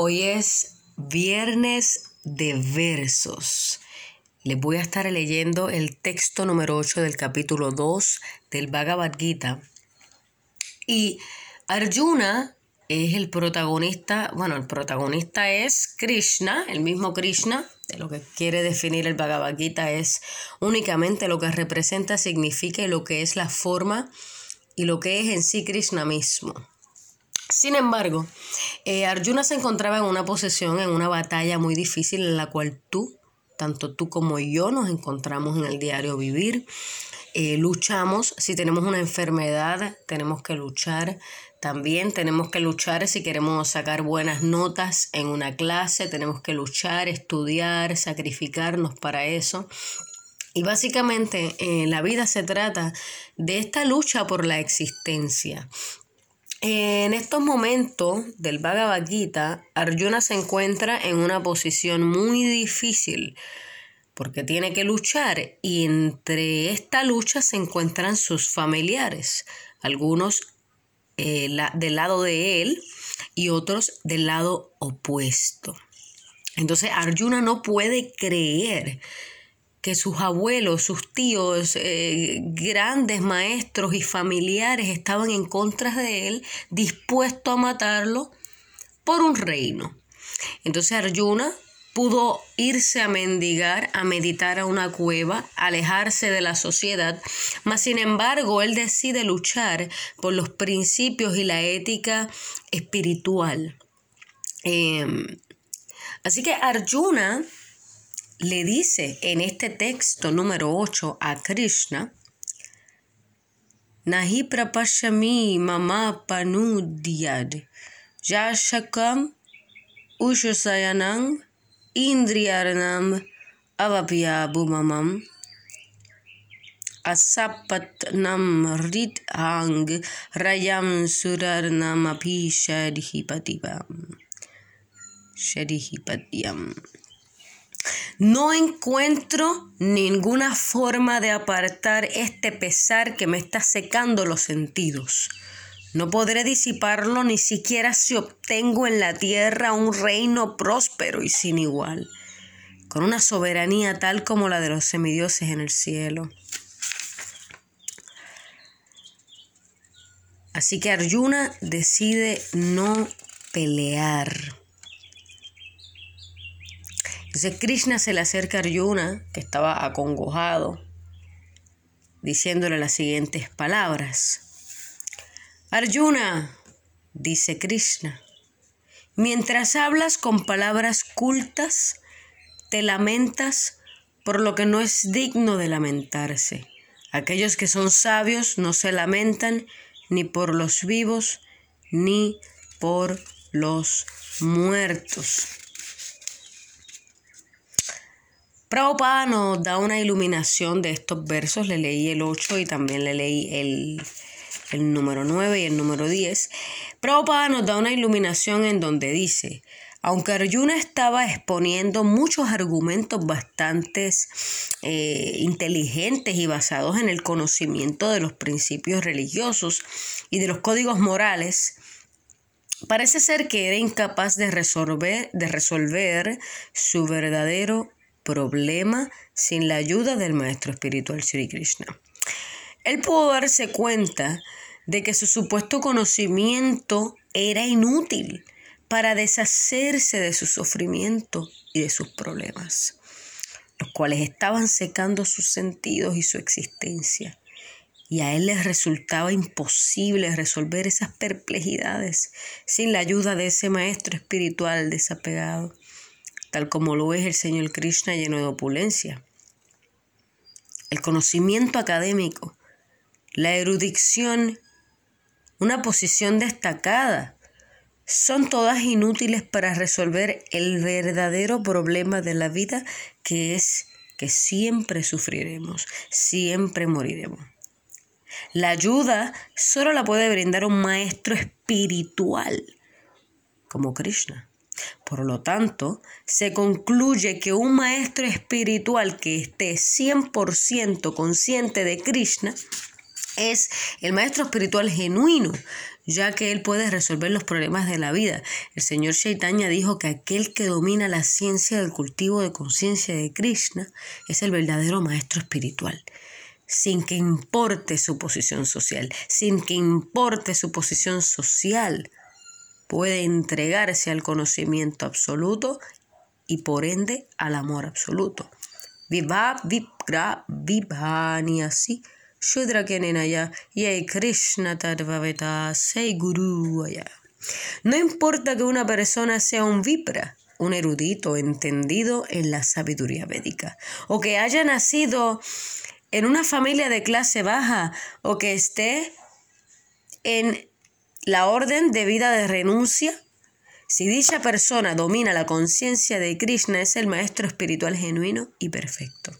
Hoy es viernes de versos. Les voy a estar leyendo el texto número 8 del capítulo 2 del Bhagavad Gita. Y Arjuna es el protagonista, bueno, el protagonista es Krishna, el mismo Krishna, de lo que quiere definir el Bhagavad Gita es únicamente lo que representa, significa lo que es la forma y lo que es en sí Krishna mismo. Sin embargo, eh, Arjuna se encontraba en una posición, en una batalla muy difícil en la cual tú, tanto tú como yo, nos encontramos en el diario vivir. Eh, luchamos, si tenemos una enfermedad, tenemos que luchar. También tenemos que luchar si queremos sacar buenas notas en una clase, tenemos que luchar, estudiar, sacrificarnos para eso. Y básicamente eh, la vida se trata de esta lucha por la existencia. En estos momentos del Bhagavad Gita, Arjuna se encuentra en una posición muy difícil porque tiene que luchar y entre esta lucha se encuentran sus familiares, algunos eh, del lado de él y otros del lado opuesto. Entonces Arjuna no puede creer que sus abuelos, sus tíos, eh, grandes maestros y familiares estaban en contra de él, dispuestos a matarlo por un reino. Entonces Arjuna pudo irse a mendigar, a meditar a una cueva, alejarse de la sociedad, mas sin embargo él decide luchar por los principios y la ética espiritual. Em, así que Arjuna le dice en este texto número 8 a Krishna, Nahi prapashami mama panudyad yashakam ushusayanam indriyarnam avapya bhumamam asapatnam hang rayam surarnam api shadhipatibam shadhipatyam no encuentro ninguna forma de apartar este pesar que me está secando los sentidos. No podré disiparlo ni siquiera si obtengo en la tierra un reino próspero y sin igual, con una soberanía tal como la de los semidioses en el cielo. Así que Arjuna decide no pelear. Entonces Krishna se le acerca a Arjuna, que estaba acongojado, diciéndole las siguientes palabras. Arjuna, dice Krishna, mientras hablas con palabras cultas, te lamentas por lo que no es digno de lamentarse. Aquellos que son sabios no se lamentan ni por los vivos ni por los muertos. Prabhupada nos da una iluminación de estos versos, le leí el 8 y también le leí el, número 9 y el número 10. Prabhupada nos da una iluminación en donde dice, aunque Arjuna estaba exponiendo muchos argumentos bastante eh, inteligentes y basados en el conocimiento de los principios religiosos y de los códigos morales, parece ser que era incapaz de resolver, de resolver su verdadero problema sin la ayuda del maestro espiritual Sri Krishna. Él pudo darse cuenta de que su supuesto conocimiento era inútil para deshacerse de su sufrimiento y de sus problemas, los cuales estaban secando sus sentidos y su existencia. Y a él le resultaba imposible resolver esas perplejidades sin la ayuda de ese maestro espiritual desapegado tal como lo es el Señor Krishna lleno de opulencia. El conocimiento académico, la erudición, una posición destacada, son todas inútiles para resolver el verdadero problema de la vida que es que siempre sufriremos, siempre moriremos. La ayuda solo la puede brindar un maestro espiritual como Krishna. Por lo tanto, se concluye que un maestro espiritual que esté 100% consciente de Krishna es el maestro espiritual genuino, ya que él puede resolver los problemas de la vida. El señor Chaitanya dijo que aquel que domina la ciencia del cultivo de conciencia de Krishna es el verdadero maestro espiritual sin que importe su posición social, sin que importe su posición social, puede entregarse al conocimiento absoluto y por ende al amor absoluto. Vibha Vipra Vibhani así. Shudra Ye Krishna Tadvaveta Sei Guru No importa que una persona sea un Vipra, un erudito entendido en la sabiduría védica, o que haya nacido en una familia de clase baja, o que esté en la orden de vida de renuncia, si dicha persona domina la conciencia de Krishna, es el maestro espiritual genuino y perfecto.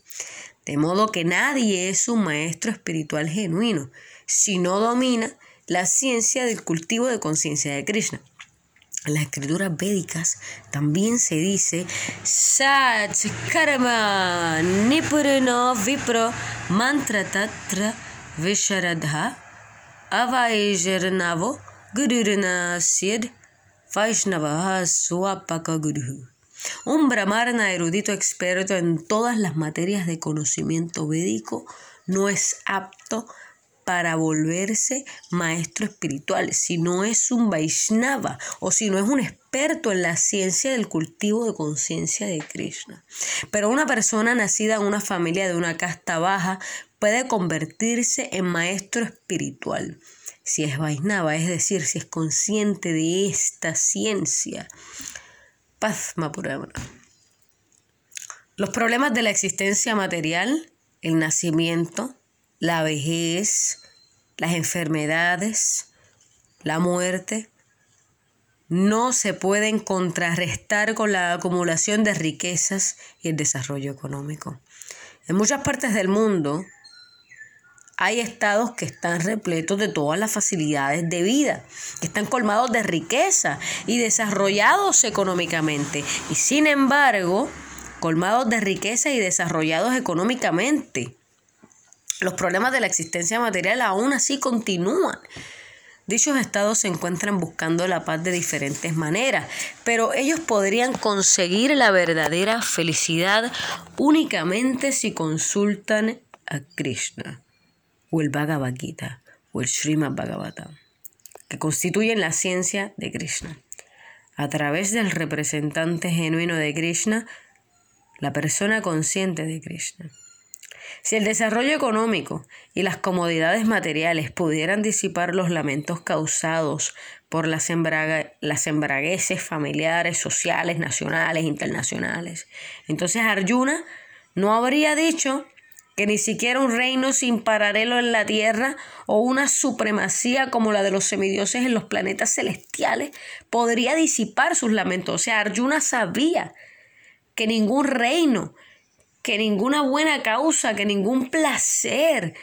De modo que nadie es un maestro espiritual genuino si no domina la ciencia del cultivo de conciencia de Krishna. En las escrituras védicas también se dice Sat Karma Nipurno Vipro Mantra Tatra Visharadha Avaijernavo Gururna Sid Vaishnava Swapaka Guru. Un brahmana erudito experto en todas las materias de conocimiento védico no es apto para volverse maestro espiritual, si no es un Vaishnava o si no es un experto en la ciencia del cultivo de conciencia de Krishna. Pero una persona nacida en una familia de una casta baja puede convertirse en maestro espiritual si es Vaisnava, es decir, si es consciente de esta ciencia. Padma Purana. Los problemas de la existencia material, el nacimiento, la vejez, las enfermedades, la muerte, no se pueden contrarrestar con la acumulación de riquezas y el desarrollo económico. En muchas partes del mundo, hay estados que están repletos de todas las facilidades de vida, que están colmados de riqueza y desarrollados económicamente. Y sin embargo, colmados de riqueza y desarrollados económicamente. Los problemas de la existencia material aún así continúan. Dichos estados se encuentran buscando la paz de diferentes maneras, pero ellos podrían conseguir la verdadera felicidad únicamente si consultan a Krishna o el Bhagavad Gita o el Srimad Bhagavatam, que constituyen la ciencia de Krishna. A través del representante genuino de Krishna, la persona consciente de Krishna. Si el desarrollo económico y las comodidades materiales pudieran disipar los lamentos causados por las, las embragueces familiares, sociales, nacionales, internacionales, entonces Arjuna no habría dicho que ni siquiera un reino sin paralelo en la tierra o una supremacía como la de los semidioses en los planetas celestiales podría disipar sus lamentos. O sea, Arjuna sabía que ningún reino, que ninguna buena causa, que ningún placer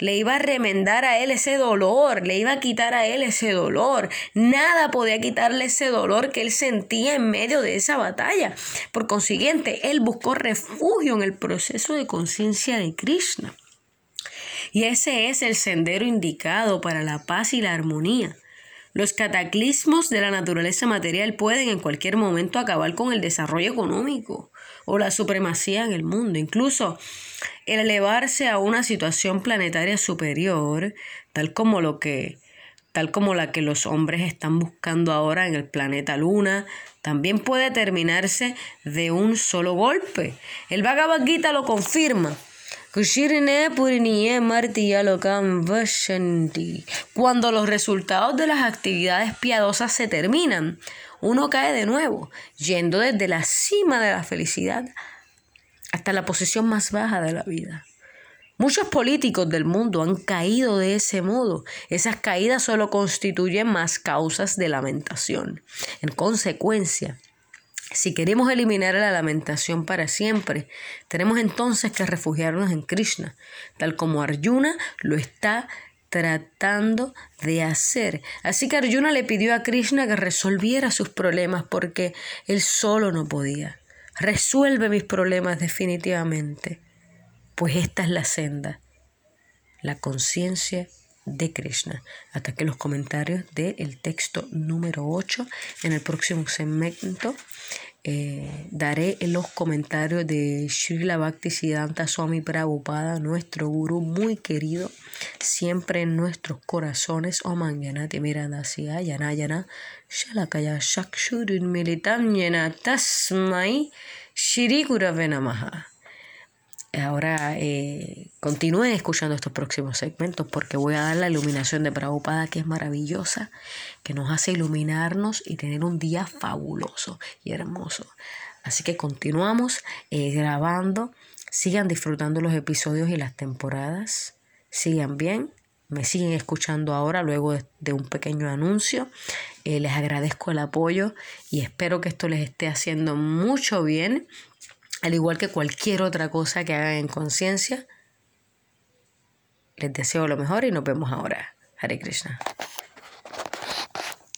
le iba a remendar a él ese dolor, le iba a quitar a él ese dolor. Nada podía quitarle ese dolor que él sentía en medio de esa batalla. Por consiguiente, él buscó refugio en el proceso de conciencia de Krishna. Y ese es el sendero indicado para la paz y la armonía. Los cataclismos de la naturaleza material pueden en cualquier momento acabar con el desarrollo económico o la supremacía en el mundo. Incluso el elevarse a una situación planetaria superior, tal como lo que tal como la que los hombres están buscando ahora en el planeta Luna, también puede terminarse de un solo golpe. El Bhagavad Gita lo confirma. Cuando los resultados de las actividades piadosas se terminan, uno cae de nuevo, yendo desde la cima de la felicidad hasta la posición más baja de la vida. Muchos políticos del mundo han caído de ese modo. Esas caídas solo constituyen más causas de lamentación. En consecuencia, si queremos eliminar la lamentación para siempre, tenemos entonces que refugiarnos en Krishna, tal como Arjuna lo está tratando de hacer. Así que Arjuna le pidió a Krishna que resolviera sus problemas porque él solo no podía. Resuelve mis problemas definitivamente, pues esta es la senda, la conciencia de Krishna. Hasta que los comentarios del texto número 8. En el próximo segmento eh, daré los comentarios de Srila Bhaktisiddhanta Swami Prabhupada, nuestro gurú muy querido, siempre en nuestros corazones. Om Anjanati Miradasya Yanayana Shalakaya Shakshurin Militanyana Tasmai Shri Gurave Namaha. Ahora eh, continúen escuchando estos próximos segmentos porque voy a dar la iluminación de Prabhupada que es maravillosa, que nos hace iluminarnos y tener un día fabuloso y hermoso. Así que continuamos eh, grabando, sigan disfrutando los episodios y las temporadas, sigan bien, me siguen escuchando ahora luego de, un pequeño anuncio. Eh, les agradezco el apoyo y espero que esto les esté haciendo mucho bien al igual que cualquier otra cosa que hagan en conciencia. Les deseo lo mejor y nos vemos ahora. Hare Krishna.